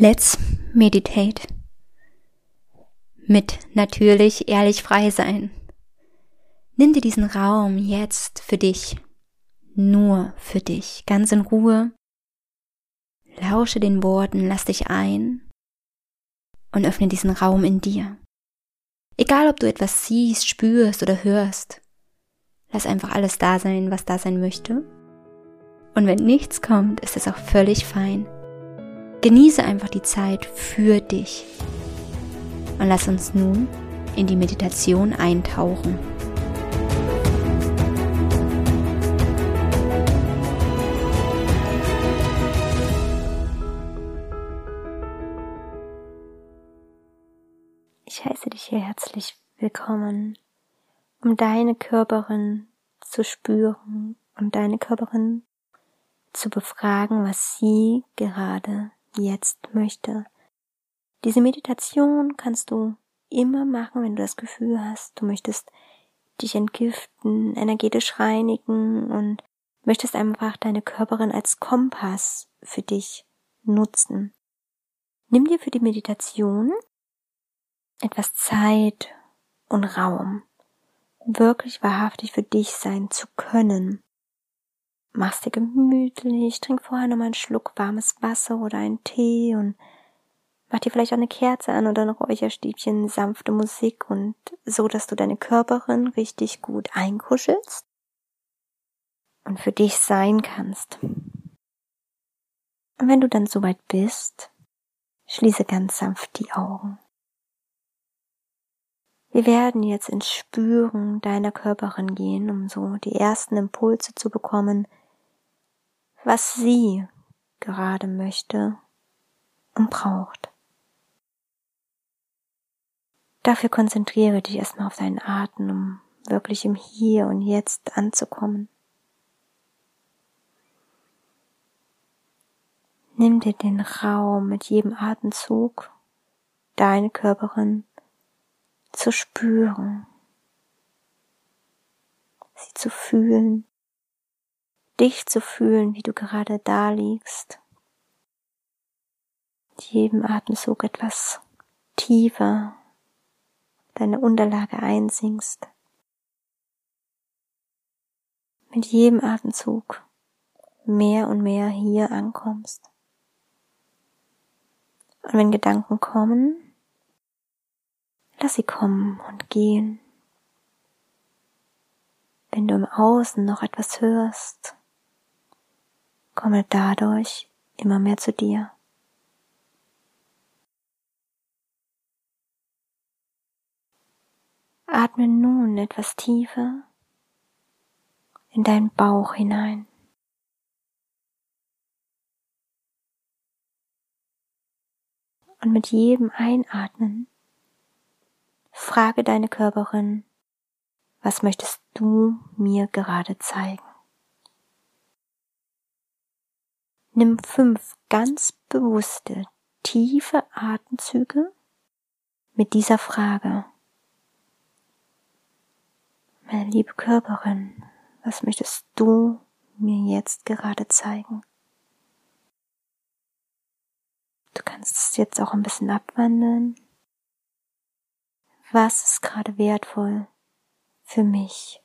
Let's meditate. Mit natürlich ehrlich frei sein. Nimm dir diesen Raum jetzt für dich, nur für dich, ganz in Ruhe. Lausche den Worten, lass dich ein und öffne diesen Raum in dir. Egal, ob du etwas siehst, spürst oder hörst, lass einfach alles da sein, was da sein möchte. Und wenn nichts kommt, ist es auch völlig fein. Genieße einfach die Zeit für dich. Und lass uns nun in die Meditation eintauchen. Ich heiße dich hier herzlich willkommen, um deine Körperin zu spüren und deine Körperin zu befragen, was sie gerade jetzt möchte. Diese Meditation kannst du immer machen, wenn du das Gefühl hast, du möchtest dich entgiften, energetisch reinigen und möchtest einfach deine Körperin als Kompass für dich nutzen. Nimm dir für die Meditation etwas Zeit und Raum, wirklich wahrhaftig für dich sein zu können machst dir gemütlich, trink vorher nochmal einen Schluck warmes Wasser oder einen Tee und mach dir vielleicht auch eine Kerze an oder ein Räucherstäbchen, sanfte Musik und so, dass du deine Körperin richtig gut einkuschelst und für dich sein kannst. Und wenn du dann soweit bist, schließe ganz sanft die Augen. Wir werden jetzt ins Spüren deiner Körperin gehen, um so die ersten Impulse zu bekommen, was sie gerade möchte und braucht. Dafür konzentriere dich erstmal auf deinen Atem, um wirklich im Hier und Jetzt anzukommen. Nimm dir den Raum mit jedem Atemzug, deine Körperin zu spüren, sie zu fühlen, dich zu fühlen, wie du gerade da liegst. Mit jedem Atemzug etwas tiefer deine Unterlage einsinkst. Mit jedem Atemzug mehr und mehr hier ankommst. Und wenn Gedanken kommen, lass sie kommen und gehen. Wenn du im Außen noch etwas hörst, komme dadurch immer mehr zu dir. Atme nun etwas tiefer in deinen Bauch hinein. Und mit jedem Einatmen frage deine Körperin, was möchtest du mir gerade zeigen? Nimm fünf ganz bewusste, tiefe Atemzüge mit dieser Frage. Meine liebe Körperin, was möchtest du mir jetzt gerade zeigen? Du kannst es jetzt auch ein bisschen abwandeln. Was ist gerade wertvoll für mich?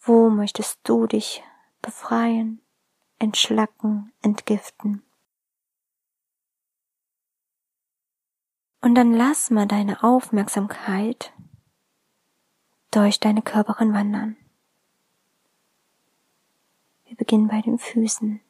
Wo möchtest du dich befreien? Entschlacken, entgiften. Und dann lass mal deine Aufmerksamkeit durch deine Körperin wandern. Wir beginnen bei den Füßen.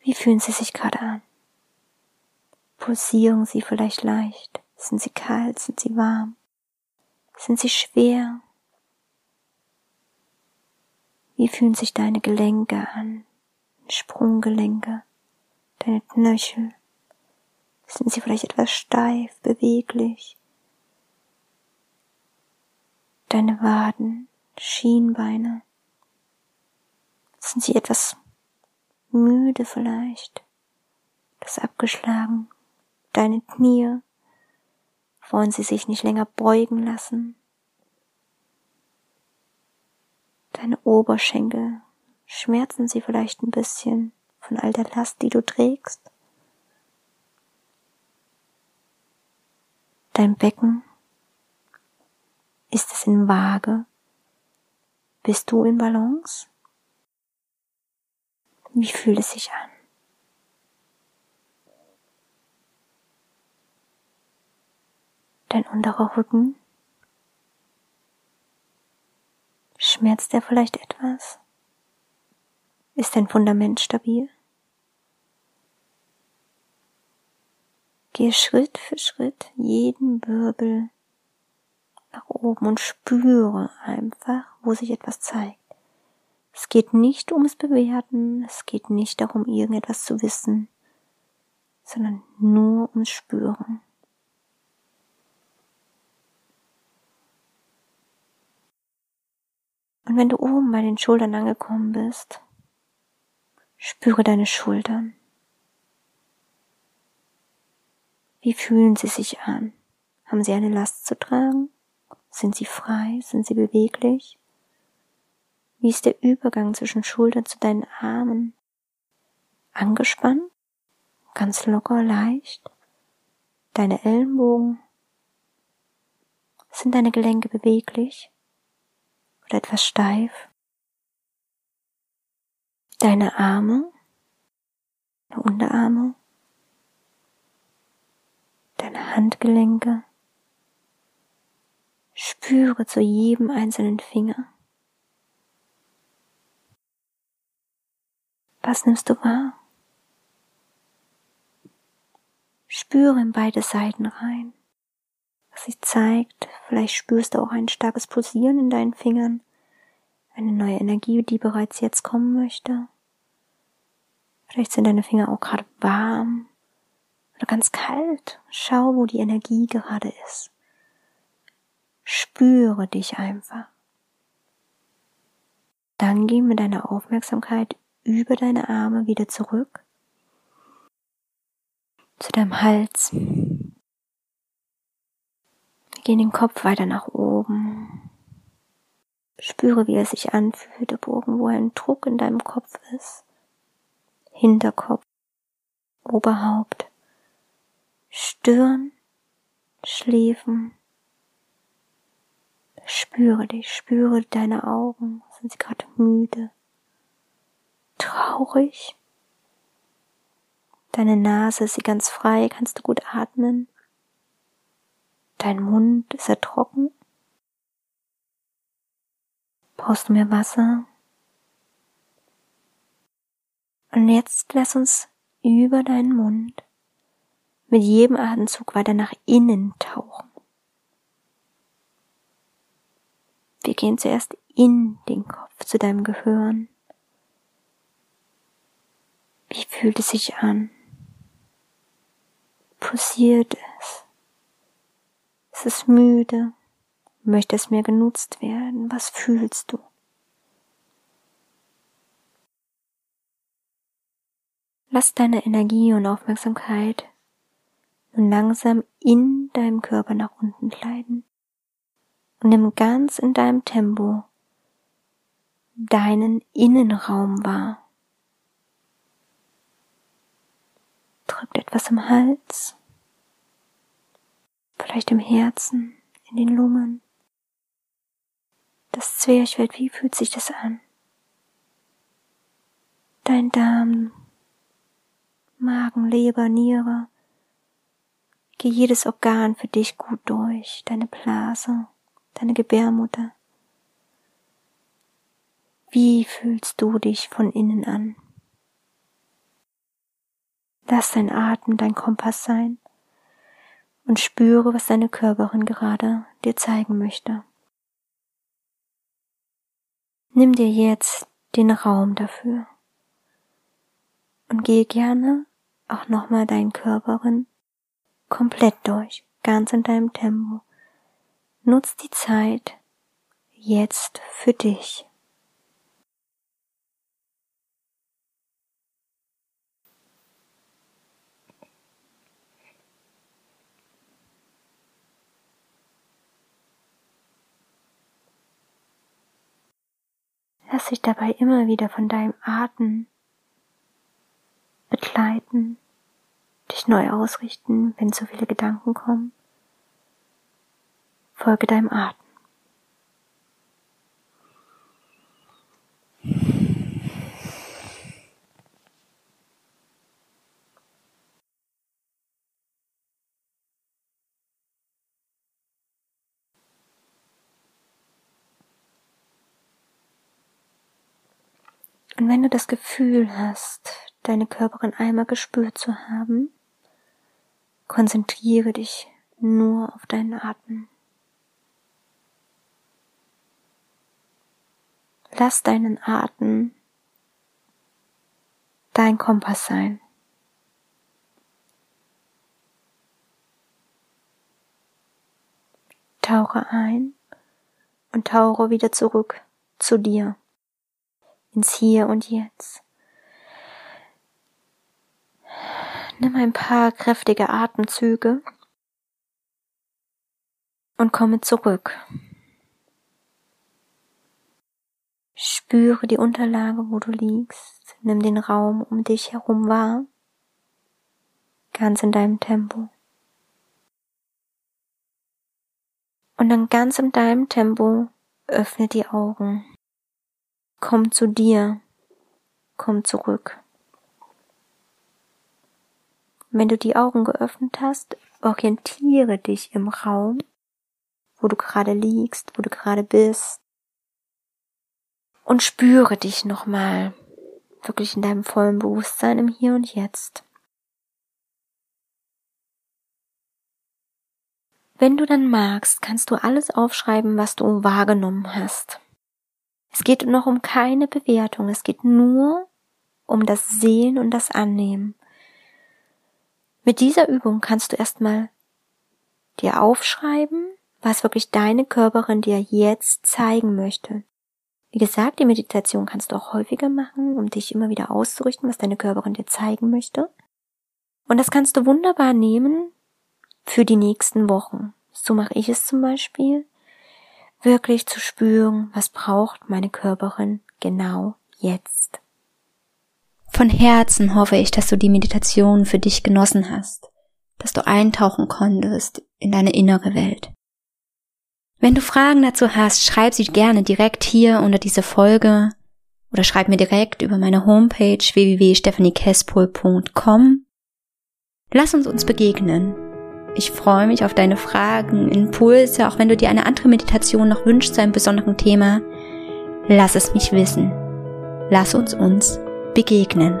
Wie fühlen sie sich gerade an? Pulsieren sie vielleicht leicht? Sind sie kalt? Sind sie warm? Sind sie schwer? Wie fühlen sich deine Gelenke an? Sprunggelenke, deine Knöchel? Sind sie vielleicht etwas steif, beweglich? Deine Waden, Schienbeine? Sind sie etwas müde vielleicht? Das abgeschlagen? Deine Knie? Wollen sie sich nicht länger beugen lassen? Deine Oberschenkel, schmerzen sie vielleicht ein bisschen von all der Last, die du trägst? Dein Becken, ist es in Waage? Bist du in Balance? Wie fühlt es sich an? Dein unterer Rücken? Schmerzt er vielleicht etwas? Ist dein Fundament stabil? Gehe Schritt für Schritt jeden Wirbel nach oben und spüre einfach, wo sich etwas zeigt. Es geht nicht ums Bewerten, es geht nicht darum, irgendetwas zu wissen, sondern nur ums Spüren. Und wenn du oben bei den Schultern angekommen bist, spüre deine Schultern. Wie fühlen sie sich an? Haben sie eine Last zu tragen? Sind sie frei? Sind sie beweglich? Wie ist der Übergang zwischen Schultern zu deinen Armen? Angespannt? Ganz locker, leicht? Deine Ellenbogen? Sind deine Gelenke beweglich? Oder etwas steif? Deine Arme? Deine Unterarme? Deine Handgelenke? Spüre zu jedem einzelnen Finger. Was nimmst du wahr? Spüre in beide Seiten rein. Was sich zeigt, vielleicht spürst du auch ein starkes Pulsieren in deinen Fingern, eine neue Energie, die bereits jetzt kommen möchte. Vielleicht sind deine Finger auch gerade warm oder ganz kalt. Schau, wo die Energie gerade ist. Spüre dich einfach. Dann geh mit deiner Aufmerksamkeit über deine Arme wieder zurück zu deinem Hals. Gehen den Kopf weiter nach oben. Spüre, wie er sich anfühlt, ob irgendwo ein Druck in deinem Kopf ist. Hinterkopf, Oberhaupt, Stirn, Schläfen, Spüre dich, spüre deine Augen. Sind sie gerade müde? Traurig? Deine Nase ist sie ganz frei, kannst du gut atmen? Dein Mund, ist er trocken? Brauchst du mehr Wasser? Und jetzt lass uns über deinen Mund mit jedem Atemzug weiter nach innen tauchen. Wir gehen zuerst in den Kopf zu deinem Gehirn. Wie fühlt es sich an? Pulsiert es? Ist es müde? Möchte es mehr genutzt werden? Was fühlst du? Lass deine Energie und Aufmerksamkeit nun langsam in deinem Körper nach unten gleiten und nimm ganz in deinem Tempo deinen Innenraum wahr. Drückt etwas im Hals, vielleicht im Herzen, in den Lungen. Das Zwerchfeld, wie fühlt sich das an? Dein Darm, Magen, Leber, Niere. Geh jedes Organ für dich gut durch, deine Blase, deine Gebärmutter. Wie fühlst du dich von innen an? Lass dein Atem dein Kompass sein und spüre, was deine Körperin gerade dir zeigen möchte. Nimm dir jetzt den Raum dafür und gehe gerne auch nochmal deinen Körperin komplett durch, ganz in deinem Tempo. Nutz die Zeit jetzt für dich. Lass dich dabei immer wieder von deinem Atem begleiten, dich neu ausrichten, wenn zu viele Gedanken kommen. Folge deinem Atem. Und wenn du das Gefühl hast, deine Körperin einmal gespürt zu haben, konzentriere dich nur auf deinen Atem. Lass deinen Atem dein Kompass sein. Tauche ein und tauche wieder zurück zu dir ins Hier und Jetzt. Nimm ein paar kräftige Atemzüge und komme zurück. Spüre die Unterlage, wo du liegst. Nimm den Raum um dich herum wahr. Ganz in deinem Tempo. Und dann ganz in deinem Tempo öffne die Augen. Komm zu dir. Komm zurück. Wenn du die Augen geöffnet hast, orientiere dich im Raum, wo du gerade liegst, wo du gerade bist. Und spüre dich nochmal wirklich in deinem vollen Bewusstsein im Hier und Jetzt. Wenn du dann magst, kannst du alles aufschreiben, was du wahrgenommen hast. Es geht noch um keine Bewertung, es geht nur um das Sehen und das Annehmen. Mit dieser Übung kannst du erstmal dir aufschreiben, was wirklich deine Körperin dir jetzt zeigen möchte. Wie gesagt, die Meditation kannst du auch häufiger machen, um dich immer wieder auszurichten, was deine Körperin dir zeigen möchte. Und das kannst du wunderbar nehmen für die nächsten Wochen. So mache ich es zum Beispiel wirklich zu spüren, was braucht meine Körperin genau jetzt. Von Herzen hoffe ich, dass du die Meditation für dich genossen hast, dass du eintauchen konntest in deine innere Welt. Wenn du Fragen dazu hast, schreib sie gerne direkt hier unter diese Folge oder schreib mir direkt über meine Homepage www.stephaniekespol.com. Lass uns uns begegnen ich freue mich auf deine Fragen, Impulse, auch wenn du dir eine andere Meditation noch wünschst zu einem besonderen Thema. Lass es mich wissen. Lass uns uns begegnen.